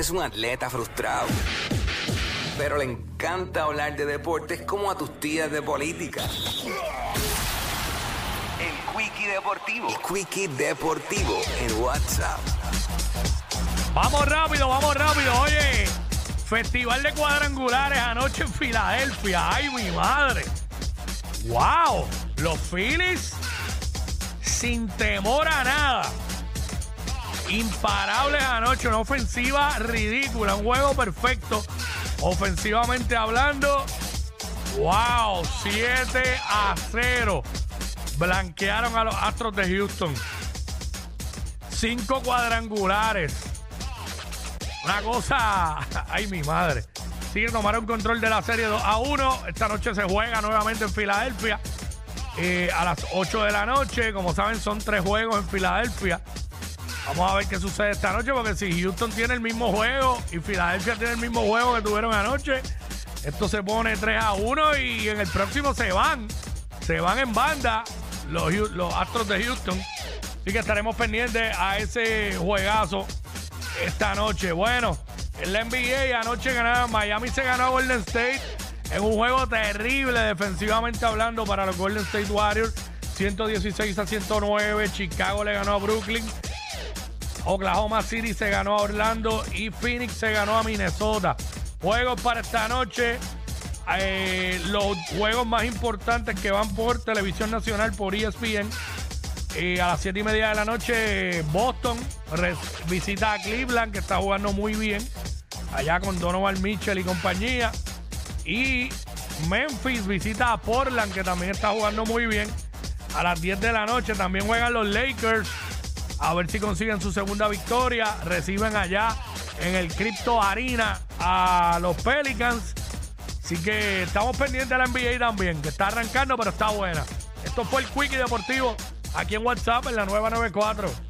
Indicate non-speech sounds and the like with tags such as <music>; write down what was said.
Es un atleta frustrado, pero le encanta hablar de deportes como a tus tías de política. El Quickie Deportivo. El Quickie Deportivo en WhatsApp. Vamos rápido, vamos rápido. Oye, Festival de Cuadrangulares anoche en Filadelfia. ¡Ay, mi madre! ¡Wow! Los Phillies sin temor a nada. Imparables anoche, una ofensiva ridícula, un juego perfecto. Ofensivamente hablando, wow, 7 a 0. Blanquearon a los Astros de Houston. Cinco cuadrangulares. Una cosa, <laughs> ay mi madre. Sí, tomaron control de la serie 2 a 1. Esta noche se juega nuevamente en Filadelfia. eh, a las 8 de la noche. Como saben, son tres juegos en Filadelfia. Vamos a ver qué sucede esta noche, porque si Houston tiene el mismo juego y Filadelfia tiene el mismo juego que tuvieron anoche, esto se pone 3 a 1 y en el próximo se van. Se van en banda los, los Astros de Houston. Así que estaremos pendientes a ese juegazo esta noche. Bueno, en la NBA anoche ganaron, Miami se ganó a Golden State en un juego terrible defensivamente hablando para los Golden State Warriors. 116 a 109. Chicago le ganó a Brooklyn. Oklahoma City se ganó a Orlando y Phoenix se ganó a Minnesota. Juegos para esta noche. eh, los juegos más importantes que van por televisión nacional por ESPN. Eh, a las 7 y media de la noche, Boston visita a Cleveland, que está jugando muy bien. Allá con Donovan Mitchell y compañía. Y Memphis visita a Portland, que también está jugando muy bien. A las 10 de la noche también juegan los Lakers. A ver si consiguen su segunda victoria. Reciben allá en el Crypto Arena a los Pelicans. Así que estamos pendientes de la NBA también, que está arrancando, pero está buena. Esto fue el Quickie Deportivo aquí en WhatsApp en la nueva 94.